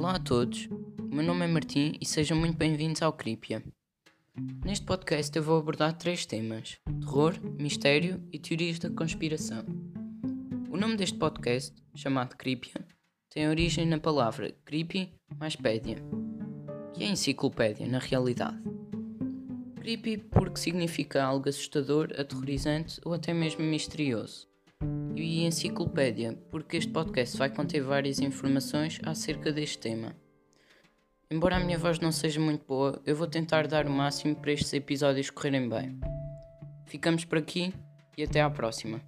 Olá a todos, o meu nome é Martim e sejam muito bem-vindos ao Crípia. Neste podcast eu vou abordar três temas: terror, mistério e teorias da conspiração. O nome deste podcast, chamado Crípia, tem origem na palavra creepy mais pédia, que é enciclopédia na realidade. Creepy porque significa algo assustador, aterrorizante ou até mesmo misterioso e enciclopédia, porque este podcast vai conter várias informações acerca deste tema. Embora a minha voz não seja muito boa, eu vou tentar dar o máximo para estes episódios correrem bem. Ficamos por aqui e até à próxima.